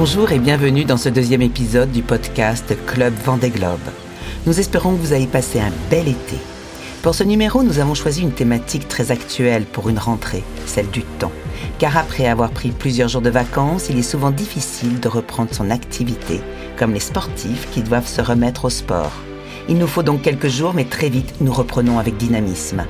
Bonjour et bienvenue dans ce deuxième épisode du podcast Club Vendée Globe. Nous espérons que vous avez passé un bel été. Pour ce numéro, nous avons choisi une thématique très actuelle pour une rentrée, celle du temps. Car après avoir pris plusieurs jours de vacances, il est souvent difficile de reprendre son activité, comme les sportifs qui doivent se remettre au sport. Il nous faut donc quelques jours, mais très vite, nous reprenons avec dynamisme.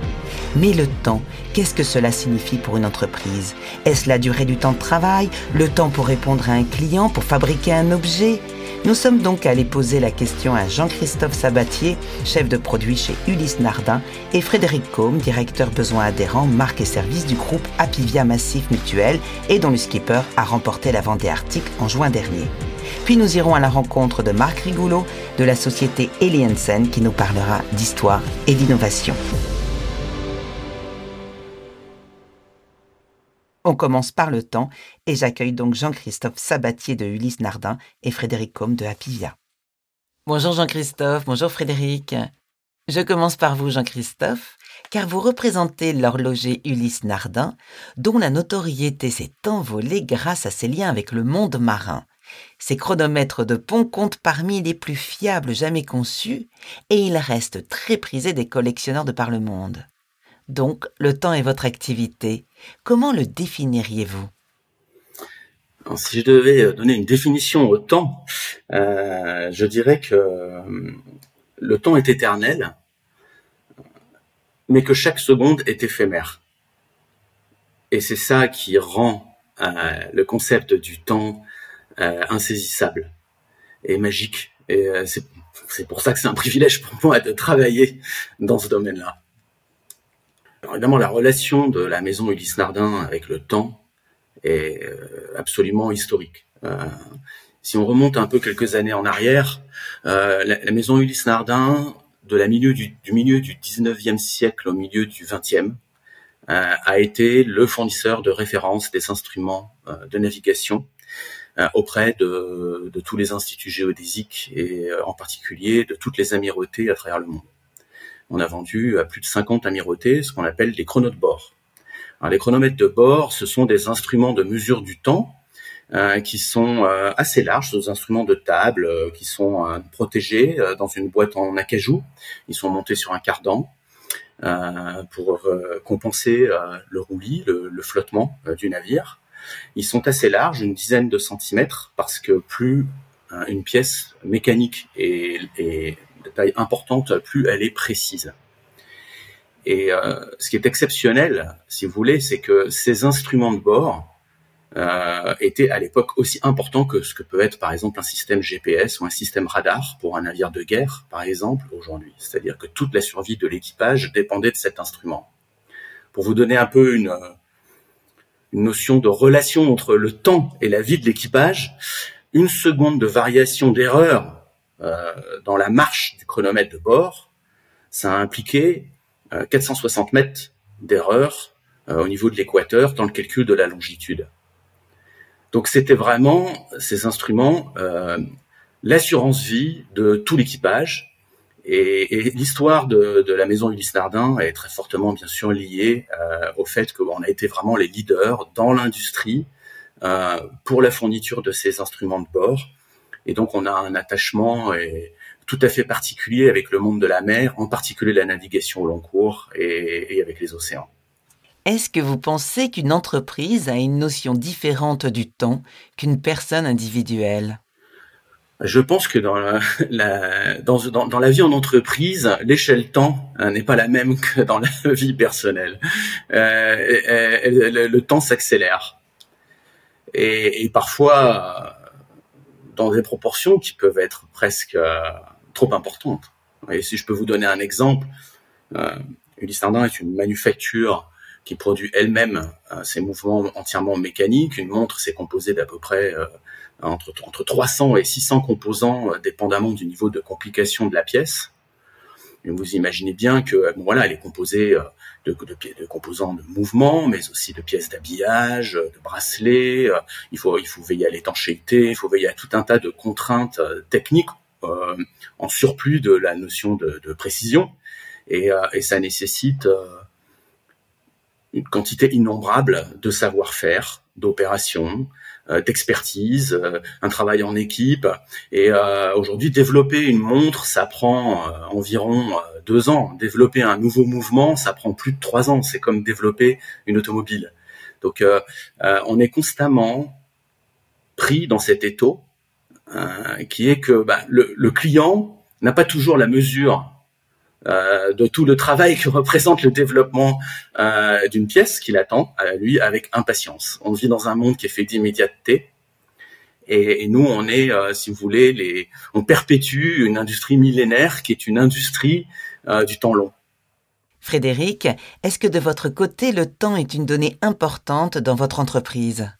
Mais le temps, qu'est-ce que cela signifie pour une entreprise? Est-ce la durée du temps de travail Le temps pour répondre à un client Pour fabriquer un objet? Nous sommes donc allés poser la question à Jean-Christophe Sabatier, chef de produit chez Ulysse Nardin, et Frédéric Combe, directeur besoin adhérent, marque et service du groupe Apivia Massif Mutuel et dont le skipper a remporté la Vendée Arctique en juin dernier. Puis nous irons à la rencontre de Marc Rigoulot de la société Eliensen qui nous parlera d'histoire et d'innovation. On commence par le temps et j'accueille donc Jean-Christophe Sabatier de Ulysse Nardin et Frédéric Combe de Apivia. Bonjour Jean-Christophe, bonjour Frédéric. Je commence par vous Jean-Christophe, car vous représentez l'horloger Ulysse Nardin, dont la notoriété s'est envolée grâce à ses liens avec le monde marin. Ses chronomètres de pont comptent parmi les plus fiables jamais conçus et il reste très prisé des collectionneurs de par le monde. Donc, le temps est votre activité. Comment le définiriez-vous? Si je devais euh, donner une définition au temps, euh, je dirais que euh, le temps est éternel, mais que chaque seconde est éphémère. Et c'est ça qui rend le concept du temps insaisissable et magique. Et c'est pour ça que c'est un privilège pour moi de travailler dans ce domaine-là évidemment, la relation de la maison Ulysse Nardin avec le temps est euh, absolument historique. Euh, si on remonte un peu quelques années en arrière, euh, la, maison Ulysse Nardin, de milieu du, milieu du 19e siècle au milieu du 20e, a été le fournisseur de référence des instruments de navigation auprès de, de, tous les instituts géodésiques et en particulier de toutes les amirautés à travers le monde on a vendu à plus de 50 amirautés ce qu'on appelle des chronos de bord. Alors, les chronomètres de bord, ce sont des instruments de mesure du temps euh, qui sont euh, assez larges, des instruments de table euh, qui sont protégés dans une boîte en acajou. Ils sont montés sur un cardan pour compenser le roulis, le, flottement du navire. Ils sont assez larges, une dizaine de centimètres, parce que plus une pièce mécanique est, est de taille importante, plus elle est précise. Et euh, ce qui est exceptionnel, si vous voulez, c'est que ces instruments de bord euh, étaient à l'époque aussi importants que ce que peut être par exemple un système GPS ou un système radar pour un navire de guerre, par exemple, aujourd'hui. C'est-à-dire que toute la survie de l'équipage dépendait de cet instrument. Pour vous donner un peu une, une notion de relation entre le temps et la vie de l'équipage, une seconde de variation d'erreur euh, dans la marche du chronomètre de bord, ça a impliqué 460 euh, mètres d'erreur euh, au niveau de l'équateur dans le calcul de la longitude. Donc c'était vraiment ces instruments, l'assurance vie de tout l'équipage. Et, l'histoire de, la maison Ulysse Nardin est très fortement bien sûr liée au fait qu'on a été vraiment les leaders dans l'industrie pour la fourniture de ces instruments de bord et donc, on a un attachement tout à fait particulier avec le monde de la mer, en particulier la navigation au long cours et, avec les océans. Est-ce que vous pensez qu'une entreprise a une notion différente du temps qu'une personne individuelle? Je pense que dans la, dans, la vie en entreprise, l'échelle temps hein, n'est pas la même que dans la vie personnelle. Euh, le, temps s'accélère. Et, parfois, dans des proportions qui peuvent être presque euh, trop importantes. Et si je peux vous donner un exemple, euh, Ulysse Nardin est une manufacture qui produit elle-même euh, ses mouvements entièrement mécaniques. Une montre, c'est composé d'à peu près euh, entre, entre 300 et 600 composants, dépendamment du niveau de complication de la pièce. Et vous imaginez bien que voilà, elle est composée de, de, composants de mouvement, mais aussi de pièces d'habillage, de bracelets. Euh, il faut, il faut veiller à l'étanchéité, il faut veiller à tout un tas de contraintes euh, techniques euh, en surplus de la notion de, de précision. Et, ça nécessite une quantité innombrable de savoir-faire, d'opération, euh, d'expertise, euh, un travail en équipe. Et euh, aujourd'hui, développer une montre, ça prend environ deux ans. Développer un nouveau mouvement, ça prend plus de trois ans. C'est comme développer une automobile. Donc, on est constamment pris dans cet étau qui est que bah, le, le client n'a pas toujours la mesure euh, de tout le travail que représente le développement euh, d'une pièce qu'il attend, à lui, avec impatience. On vit dans un monde qui est fait d'immédiateté. Et, nous, on est, euh, si vous voulez, les, on perpétue une industrie millénaire qui est une industrie du temps long. Frédéric, est-ce que de votre côté, le temps est une donnée importante dans votre entreprise?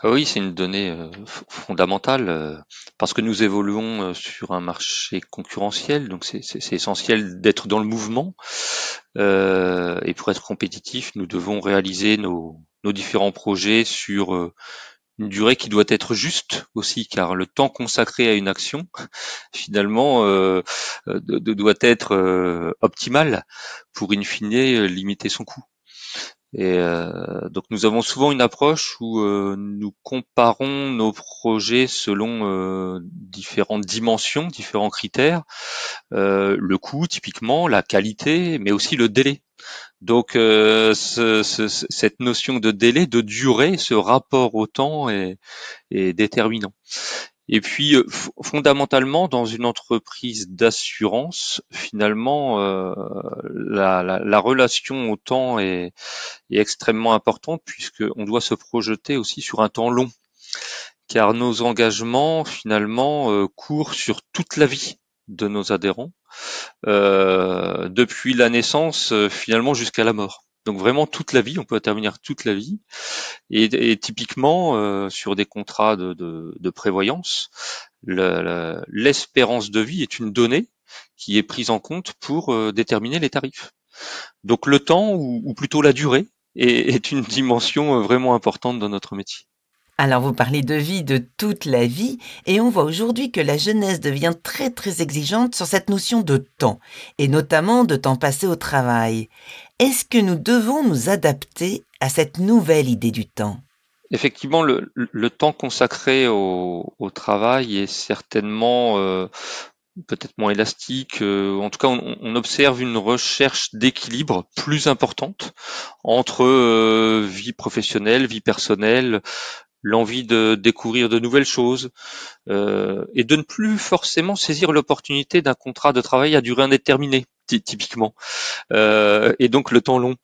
Ah oui, c'est une donnée euh, fondamentale euh, parce que nous évoluons euh, sur un marché concurrentiel, donc c'est essentiel d'être dans le mouvement. et pour être compétitif, nous devons réaliser nos, différents projets sur une durée qui doit être juste aussi, car le temps consacré à une action, finalement, doit être optimal pour in fine limiter son coût. Et euh, donc nous avons souvent une approche où euh, nous comparons nos projets selon euh, différentes dimensions, différents critères, le coût typiquement, la qualité, mais aussi le délai. Donc cette notion de délai, de durée, ce rapport au temps est, est déterminant. Et puis, euh, fondamentalement, dans une entreprise d'assurance, finalement, euh, la, relation au temps est, extrêmement importante puisqu'on doit se projeter aussi sur un temps long, car nos engagements, finalement, euh, courent sur toute la vie de nos adhérents, depuis la naissance, finalement, jusqu'à la mort. Donc vraiment toute la vie, on peut intervenir toute la vie. Et, typiquement euh, sur des contrats de, prévoyance, l'espérance de vie est une donnée qui est prise en compte pour euh, déterminer les tarifs. Donc le temps ou, plutôt la durée est, une dimension euh, vraiment importante dans notre métier. Alors vous parlez de vie, de toute la vie, et on voit aujourd'hui que la jeunesse devient très très exigeante sur cette notion de temps, et notamment de temps passé au travail. Est-ce que nous devons nous adapter à cette nouvelle idée du temps? Effectivement, le, temps consacré au, travail est certainement euh, peut-être moins élastique. Euh, en tout cas, on, observe une recherche d'équilibre plus importante entre euh, vie professionnelle, vie personnelle, l'envie de découvrir de nouvelles choses euh, et de ne plus forcément saisir l'opportunité d'un contrat de travail à durée indéterminée typiquement. Euh, et donc le temps long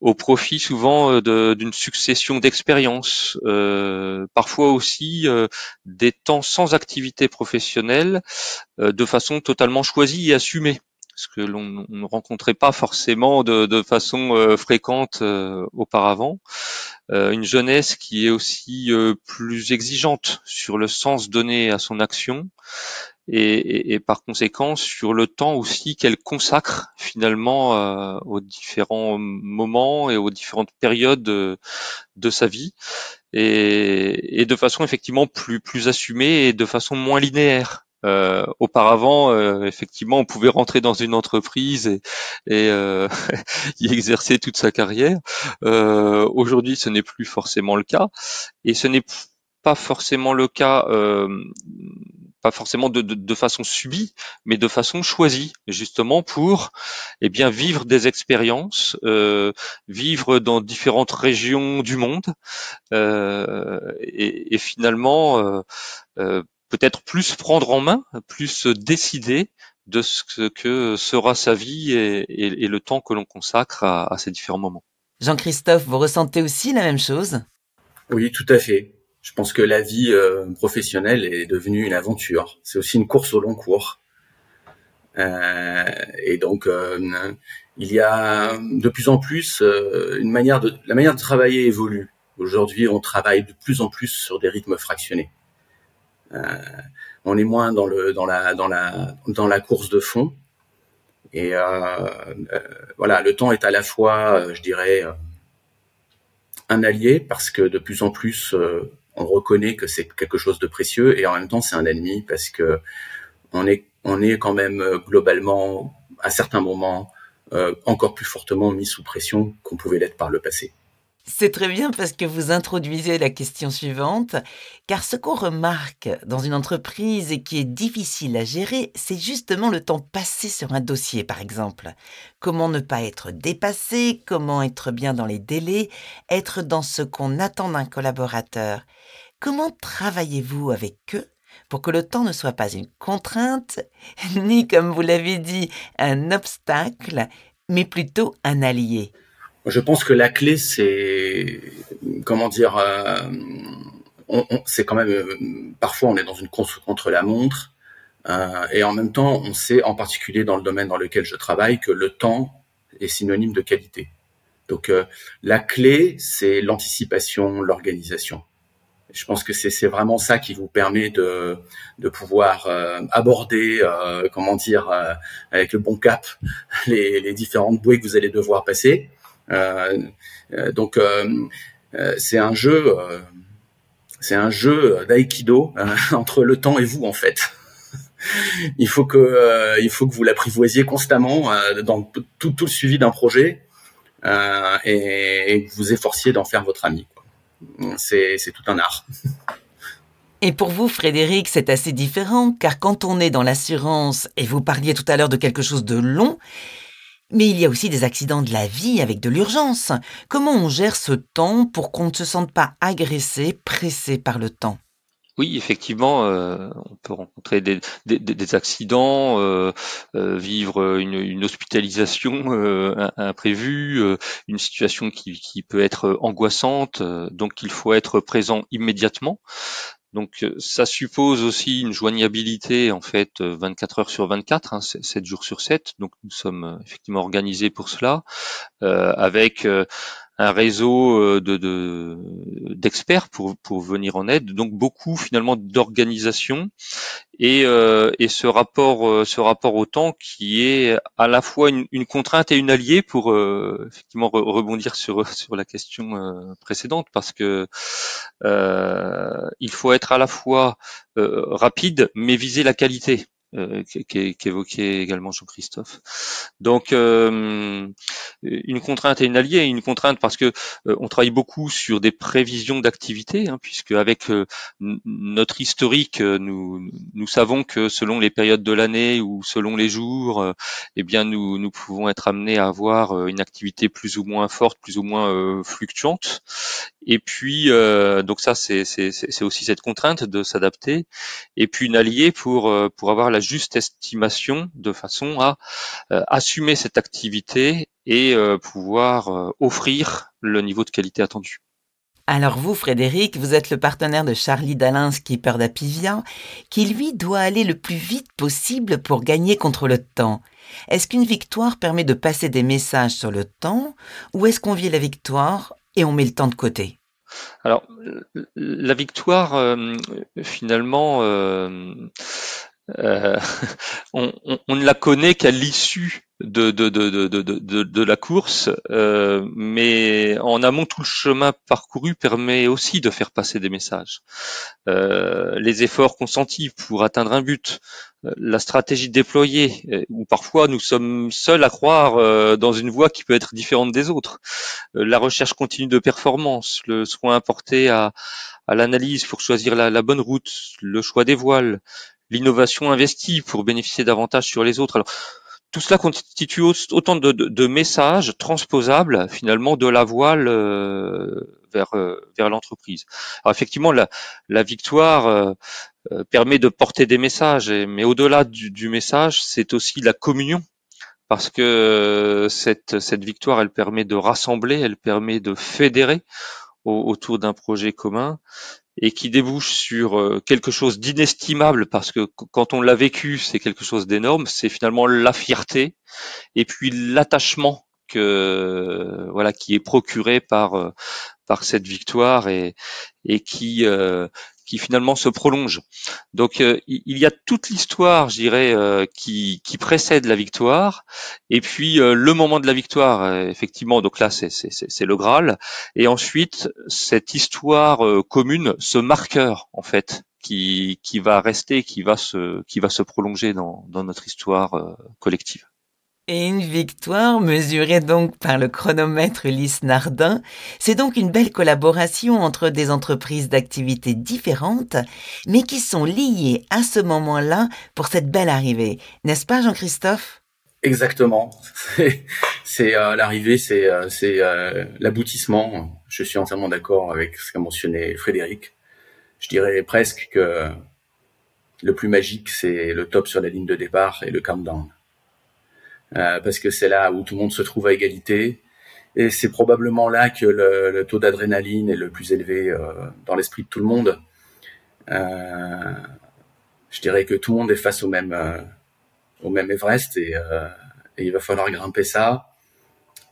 au profit souvent euh, d'une succession d'expériences parfois aussi des temps sans activité professionnelle de façon totalement choisie et assumée ce que l'on ne rencontrait pas forcément de, façon euh, fréquente euh, auparavant. Euh, une jeunesse qui est aussi plus exigeante sur le sens donné à son action et, par conséquent sur le temps aussi qu'elle consacre finalement aux différents moments et aux différentes périodes de, sa vie et, et, de façon effectivement plus plus assumée et de façon moins linéaire. Euh, auparavant, euh, effectivement, on pouvait rentrer dans une entreprise et, et euh, y exercer toute sa carrière. Aujourd'hui, ce n'est plus forcément le cas, et ce n'est pas forcément le cas, pas forcément de, de, de, façon subie, mais de façon choisie, justement pour, eh bien, vivre des expériences, vivre dans différentes régions du monde, et, et, finalement peut-être plus prendre en main, plus décider de ce que sera sa vie et, le temps que l'on consacre à, ces différents moments. Jean-Christophe, vous ressentez aussi la même chose? Oui, tout à fait. Je pense que la vie euh, professionnelle est devenue une aventure. C'est aussi une course au long cours. Euh, et donc, euh, il y a de plus en plus une manière de la manière de travailler évolue. Aujourd'hui, on travaille de plus en plus sur des rythmes fractionnés. Euh, on est moins dans la course de fond. Et euh, euh, voilà, le temps est à la fois, je dirais, un allié parce que de plus en plus on reconnaît que c'est quelque chose de précieux et en même temps c'est un ennemi parce que on est quand même globalement à certains moments encore plus fortement mis sous pression qu'on pouvait l'être par le passé. C'est très bien parce que vous introduisez la question suivante, car ce qu'on remarque dans une entreprise et qui est difficile à gérer, c'est justement le temps passé sur un dossier, par exemple. Comment ne pas être dépassé, comment être bien dans les délais, être dans ce qu'on attend d'un collaborateur. Comment travaillez-vous avec eux pour que le temps ne soit pas une contrainte, ni, comme vous l'avez dit, un obstacle, mais plutôt un allié? Je pense que la clé, c'est comment dire, euh, c'est quand même euh, parfois on est dans une course contre la montre, euh, et en même temps, on sait, en particulier dans le domaine dans lequel je travaille, que le temps est synonyme de qualité. Donc la clé, c'est l'anticipation, l'organisation. Je pense que c'est vraiment ça qui vous permet de, de pouvoir aborder, comment dire, avec le bon cap, les, les différentes bouées que vous allez devoir passer euh, euh, donc euh, c'est un jeu, c'est un jeu d'aïkido entre le temps et vous en fait il faut que il faut que vous l'apprivoisiez constamment dans tout, le suivi d'un projet et, que vous efforciez d'en faire votre ami. C'est tout un art. Et pour vous, Frédéric, c'est assez différent, car quand on est dans l'assurance, et vous parliez tout à l'heure de quelque chose de long, mais il y a aussi des accidents de la vie avec de l'urgence. Comment on gère ce temps pour qu'on ne se sente pas agressé, pressé par le temps? Oui, effectivement, euh, on peut rencontrer des, accidents, euh, euh, vivre une, hospitalisation imprévue, une situation qui, qui, peut être angoissante. donc, il faut être présent immédiatement. Donc euh, ça suppose aussi une joignabilité en fait 24 euh, heures sur 24, hein, 7 jours sur 7. Donc nous sommes euh, effectivement organisés pour cela, euh, avec un réseau euh, de d'experts pour pour venir en aide. Donc beaucoup finalement d'organisation et euh, et ce rapport euh, ce rapport au temps qui est à la fois une, une contrainte et une alliée pour effectivement rebondir sur sur la question précédente parce que il faut être à la fois rapide mais viser la qualité euh, qu'évoquait également Jean-Christophe. Donc euh, une contrainte et une alliée, une contrainte parce que euh, on travaille beaucoup sur des prévisions d'activité, hein, puisque avec notre historique, nous nous savons que selon les périodes de l'année ou selon les jours, eh bien nous nous pouvons être amenés à avoir une activité plus ou moins forte, plus ou moins fluctuante. Et puis donc ça c'est aussi cette contrainte de s'adapter. Et puis une alliée pour pour avoir la juste estimation de façon à euh, assumer cette activité et euh, pouvoir euh, offrir le niveau de qualité attendu. Alors vous, Frédéric, vous êtes le partenaire de Charlie Dalin, skipper d'Apivia, qui lui doit aller le plus vite possible pour gagner contre le temps. Est-ce qu'une victoire permet de passer des messages sur le temps, ou est-ce qu'on vit la victoire et on met le temps de côté? Alors, la victoire, finalement, euh, on, ne la connaît qu'à l'issue de, de, de, de, la course, euh, mais en amont, tout le chemin parcouru permet aussi de faire passer des messages. Euh, les efforts consentis pour atteindre un but, la stratégie déployée, où parfois nous sommes seuls à croire dans une voie qui peut être différente des autres, la recherche continue de performance, le soin apporté à, à l'analyse pour choisir la, la bonne route, le choix des voiles, l'innovation investie pour bénéficier davantage sur les autres. Alors, tout cela constitue autant de, messages transposables finalement de la voile euh, vers euh, vers l'entreprise. Alors effectivement, la, la victoire euh, permet de porter des messages, mais au-delà du, message, c'est aussi la communion parce que cette, cette victoire, elle permet de rassembler, elle permet de fédérer autour d'un projet commun et qui débouche sur euh, quelque chose d'inestimable parce que quand on l'a vécu, c'est quelque chose d'énorme, c'est finalement la fierté et puis l'attachement que voilà qui est procuré par euh, par cette victoire et et qui euh, qui finalement se prolonge. Donc euh, il y a toute l'histoire, je dirais, euh, qui, qui, précède la victoire, et puis euh, le moment de la victoire, effectivement. Donc là, c'est le Graal, et ensuite cette histoire commune, ce marqueur en fait, qui, qui va rester, qui va se, qui va se prolonger dans, dans notre histoire collective. Et une victoire mesurée donc par le chronomètre Ulysse Nardin, c'est donc une belle collaboration entre des entreprises d'activités différentes, mais qui sont liées à ce moment-là pour cette belle arrivée. N'est-ce pas Jean-Christophe? Exactement. C'est euh, l'arrivée, c'est euh, c'est euh, l'aboutissement. Je suis entièrement d'accord avec ce qu'a mentionné Frédéric. Je dirais presque que le plus magique, c'est le top sur la ligne de départ et le countdown. Euh, parce que c'est là où tout le monde se trouve à égalité. Et c'est probablement là que le, taux d'adrénaline est le plus élevé euh, dans l'esprit de tout le monde. Euh, je dirais que tout le monde est face au même, au même Everest et, il va falloir grimper ça.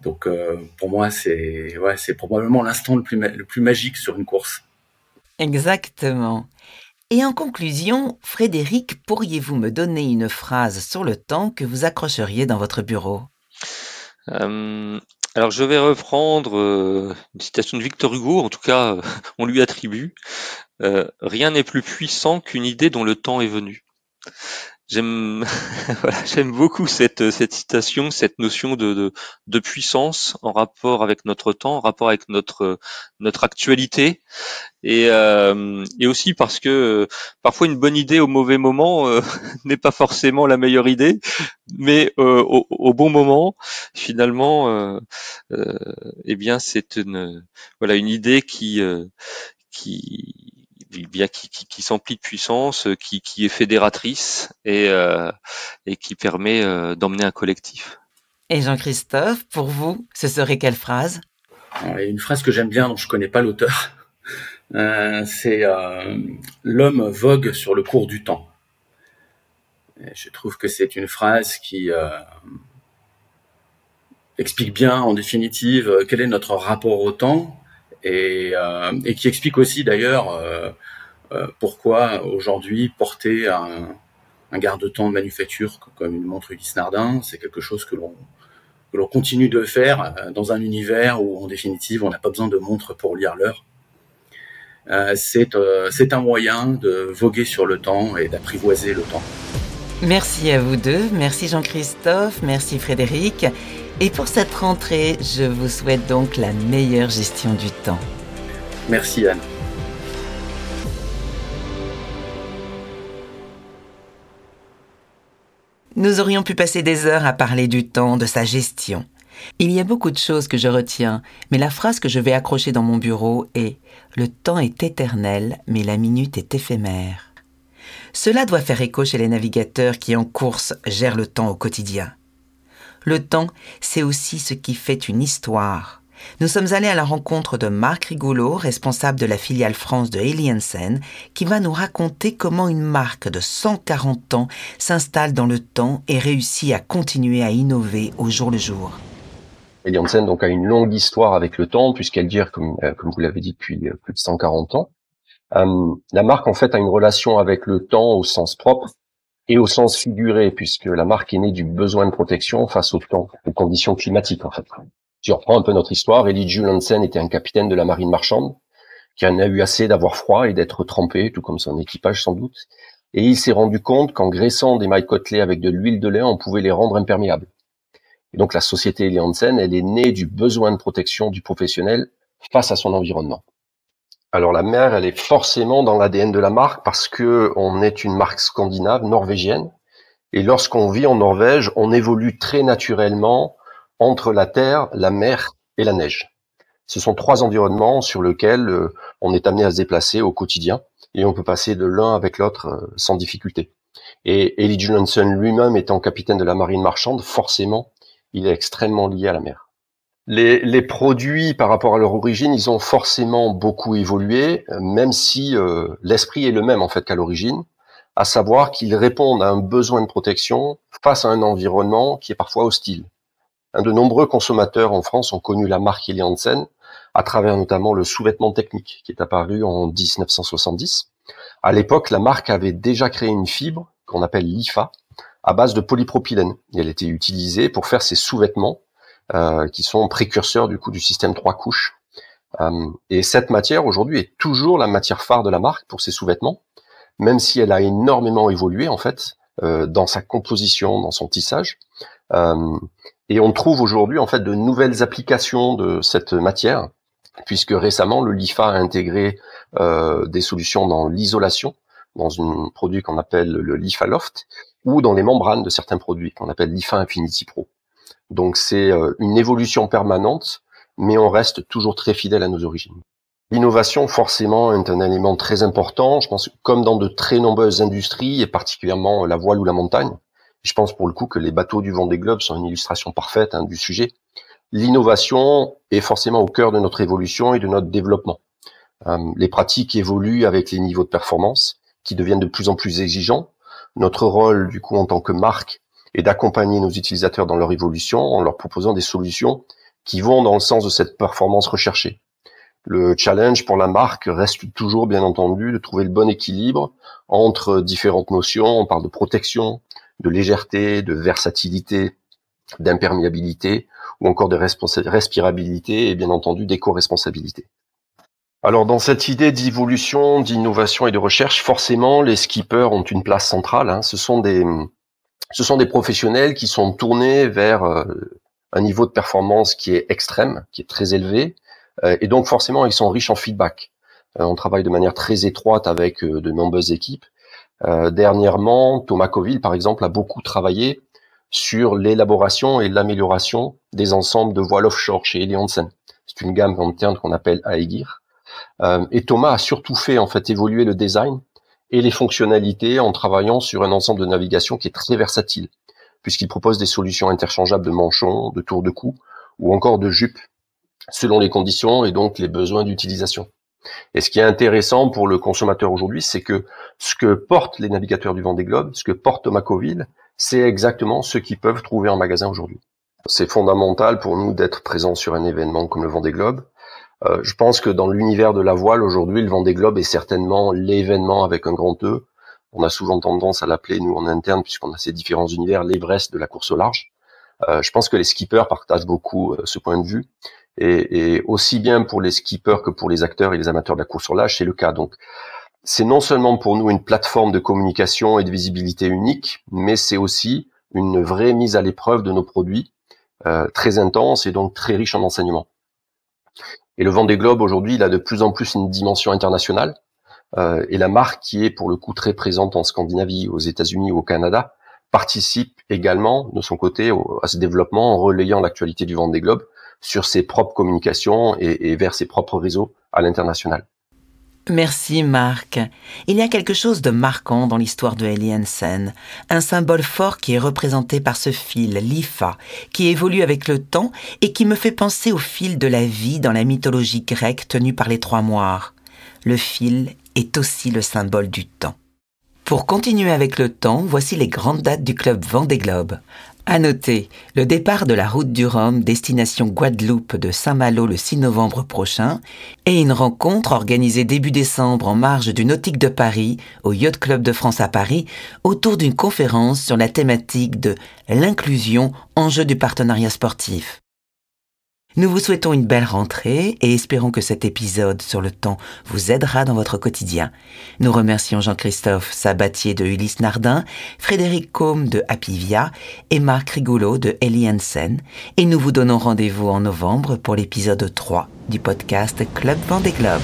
Donc pour moi, c'est ouais, probablement l'instant le plus magique sur une course. Exactement. Et en conclusion, Frédéric, pourriez-vous me donner une phrase sur le temps que vous accrocheriez dans votre bureau? Euh, Alors je vais reprendre euh, une citation de Victor Hugo, en tout cas on lui attribue. Euh, Rien n'est plus puissant qu'une idée dont le temps est venu. J'aime voilà, j'aime beaucoup cette, cette citation, cette notion de, de, de, puissance en rapport avec notre temps, en rapport avec notre notre actualité, et, euh, et aussi parce que euh, parfois une bonne idée au mauvais moment euh, n'est pas forcément la meilleure idée, mais euh, au, au, bon moment, finalement, eh bien c'est une voilà une idée qui qui bien qui, qui, qui s'emplit de puissance, euh, qui, qui est fédératrice et, euh, et qui permet euh, d'emmener un collectif. Et Jean-Christophe, pour vous, ce serait quelle phrase? Une phrase que j'aime bien, dont je connais pas l'auteur. Euh, c'est euh, l'homme vogue sur le cours du temps. Et je trouve que c'est une phrase qui euh, explique bien, en définitive, quel est notre rapport au temps et, euh, et qui explique aussi d'ailleurs euh, euh, pourquoi aujourd'hui porter un, un garde-temps de manufacture comme une montre Ulysse Nardin, c'est quelque chose que l'on que l'on continue de faire dans un univers où en définitive on n'a pas besoin de montre pour lire l'heure. Euh, c'est euh, c'est un moyen de voguer sur le temps et d'apprivoiser le temps. Merci à vous deux, merci Jean-Christophe, merci Frédéric. Et pour cette rentrée, je vous souhaite donc la meilleure gestion du temps. Merci Anne. Nous aurions pu passer des heures à parler du temps, de sa gestion. Il y a beaucoup de choses que je retiens, mais la phrase que je vais accrocher dans mon bureau est ⁇ Le temps est éternel, mais la minute est éphémère ⁇ Cela doit faire écho chez les navigateurs qui en course gèrent le temps au quotidien. Le temps, c'est aussi ce qui fait une histoire. Nous sommes allés à la rencontre de Marc Rigoulot, responsable de la filiale France de Aliensen, qui va nous raconter comment une marque de 140 ans s'installe dans le temps et réussit à continuer à innover au jour le jour. Aliensen donc a une longue histoire avec le temps puisqu'elle dure, comme, euh, vous l'avez dit, depuis euh, plus de 140 ans. Euh, la marque en fait a une relation avec le temps au sens propre et au sens figuré, puisque la marque est née du besoin de protection face au temps, aux conditions climatiques en fait. Si on reprend un peu notre histoire, Elie Jules était un capitaine de la marine marchande qui en a eu assez d'avoir froid et d'être trempé, tout comme son équipage sans doute. Et il s'est rendu compte qu'en graissant des mailles côtelées avec de l'huile de lin, on pouvait les rendre imperméables. Et donc la société Elie elle est née du besoin de protection du professionnel face à son environnement. Alors la mer, elle est forcément dans l'ADN de la marque parce que on est une marque scandinave, norvégienne. Et lorsqu'on vit en Norvège, on évolue très naturellement entre la terre, la mer et la neige. Ce sont trois environnements sur lesquels euh, on est amené à se déplacer au quotidien et on peut passer de l'un avec l'autre euh, sans difficulté. Et Eli Johnson lui-même étant capitaine de la marine marchande, forcément, il est extrêmement lié à la mer. Les, produits, par rapport à leur origine, ils ont forcément beaucoup évolué, même si euh, l'esprit est le même en fait qu'à l'origine, à savoir qu'ils répondent à un besoin de protection face à un environnement qui est parfois hostile. De nombreux consommateurs en France ont connu la marque Hansen à travers notamment le sous-vêtement technique qui est apparu en 1970. À l'époque, la marque avait déjà créé une fibre qu'on appelle l'IFA à base de polypropylène. Et elle était utilisée pour faire ces sous-vêtements euh, qui sont précurseurs du coup du système trois couches. Euh, et cette matière aujourd'hui est toujours la matière phare de la marque pour ses sous-vêtements, même si elle a énormément évolué en fait dans sa composition, dans son tissage. et on trouve aujourd'hui en fait de nouvelles applications de cette matière, puisque récemment le LIFA a intégré des solutions dans l'isolation, dans un produit qu'on appelle le LIFA Loft, ou dans les membranes de certains produits qu'on appelle l'IFA Infinity Pro. Donc c'est une évolution permanente, mais on reste toujours très fidèle à nos origines. L'innovation, forcément, est un élément très important. Je pense, comme dans de très nombreuses industries, et particulièrement la voile ou la montagne. Je pense pour le coup que les bateaux du Vendée Globe sont une illustration parfaite hein, du sujet. L'innovation est forcément au cœur de notre évolution et de notre développement. Euh, les pratiques évoluent avec les niveaux de performance qui deviennent de plus en plus exigeants. Notre rôle, du coup, en tant que marque, est d'accompagner nos utilisateurs dans leur évolution en leur proposant des solutions qui vont dans le sens de cette performance recherchée. Le challenge pour la marque reste toujours, bien entendu, de trouver le bon équilibre entre différentes notions. On parle de protection, de légèreté, de versatilité, d'imperméabilité ou encore de respirabilité et bien entendu d'éco-responsabilité. Alors dans cette idée d'évolution, d'innovation et de recherche, forcément les skippers ont une place centrale. Hein. Ce sont des ce sont des professionnels qui sont tournés vers euh, un niveau de performance qui est extrême, qui est très élevé, euh, et donc forcément, ils sont riches en feedback. Euh, on travaille de manière très étroite avec de nombreuses équipes. dernièrement, Thomas Coville, par exemple, a beaucoup travaillé sur l'élaboration et l'amélioration des ensembles de voiles offshore chez Eli C'est une gamme interne qu'on appelle Aegir. et Thomas a surtout fait en fait évoluer le design et les fonctionnalités en travaillant sur un ensemble de navigation qui est très versatile, puisqu'il propose des solutions interchangeables de manchons, de tours de cou ou encore de jupes selon les conditions et donc les besoins d'utilisation. Et ce qui est intéressant pour le consommateur aujourd'hui, c'est que ce que portent les navigateurs du Vendée Globe, ce que porte Thomas Coville, c'est exactement ce qu'ils peuvent trouver en magasin aujourd'hui. C'est fondamental pour nous d'être présents sur un événement comme le Vendée Globe. Euh, je pense que dans l'univers de la voile aujourd'hui, le Vendée Globe est certainement l'événement avec un grand E. On a souvent tendance à l'appeler, nous en interne, puisqu'on a ces différents univers, l'Everest de la course au large. Euh, je pense que les skippers partagent beaucoup euh, ce point de vue et, aussi bien pour les skippers que pour les acteurs et les amateurs de la course sur l'âge, c'est le cas. Donc, c'est non seulement pour nous une plateforme de communication et de visibilité unique, mais c'est aussi une vraie mise à l'épreuve de nos produits, très intense et donc très riche en enseignements. Et le Vendée Globe aujourd'hui, il a de plus en plus une dimension internationale. Euh, et la marque qui est pour le coup très présente en Scandinavie, aux États-Unis ou au Canada, participe également de son côté à ce développement en relayant l'actualité du Vendée Globe sur ses propres communications et, vers ses propres réseaux à l'international. Merci Marc. Il y a quelque chose de marquant dans l'histoire de Ellie Hansen, un symbole fort qui est représenté par ce fil, l'IFA, qui évolue avec le temps et qui me fait penser au fil de la vie dans la mythologie grecque tenue par les trois moires. Le fil est aussi le symbole du temps. Pour continuer avec le temps, voici les grandes dates du club Vendée Globe. À noter, le départ de la route du Rhum, destination Guadeloupe de Saint-Malo le 6 novembre prochain, et une rencontre organisée début décembre en marge du Nautique de Paris, au Yacht Club de France à Paris, autour d'une conférence sur la thématique de l'inclusion, enjeu du partenariat sportif. Nous vous souhaitons une belle rentrée et espérons que cet épisode sur le temps vous aidera dans votre quotidien. Nous remercions Jean-Christophe Sabatier de Ulysse Nardin, Frédéric Combe de Apivia et Marc Rigolo de Ellie Hansen et nous vous donnons rendez-vous en novembre pour l'épisode 3 du podcast Club Vendée Globe.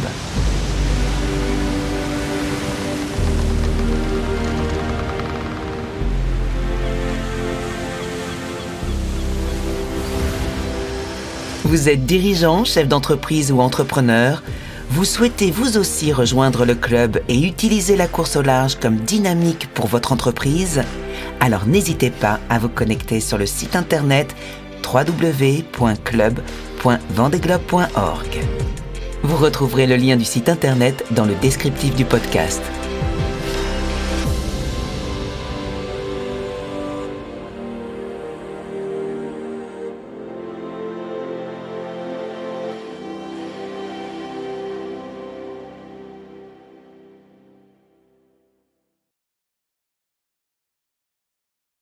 Vous êtes dirigeant, chef d'entreprise ou entrepreneur Vous souhaitez vous aussi rejoindre le club et utiliser la course au large comme dynamique pour votre entreprise? Alors n'hésitez pas à vous connecter sur le site internet www.club.vendeglobe.org. Vous retrouverez le lien du site internet dans le descriptif du podcast.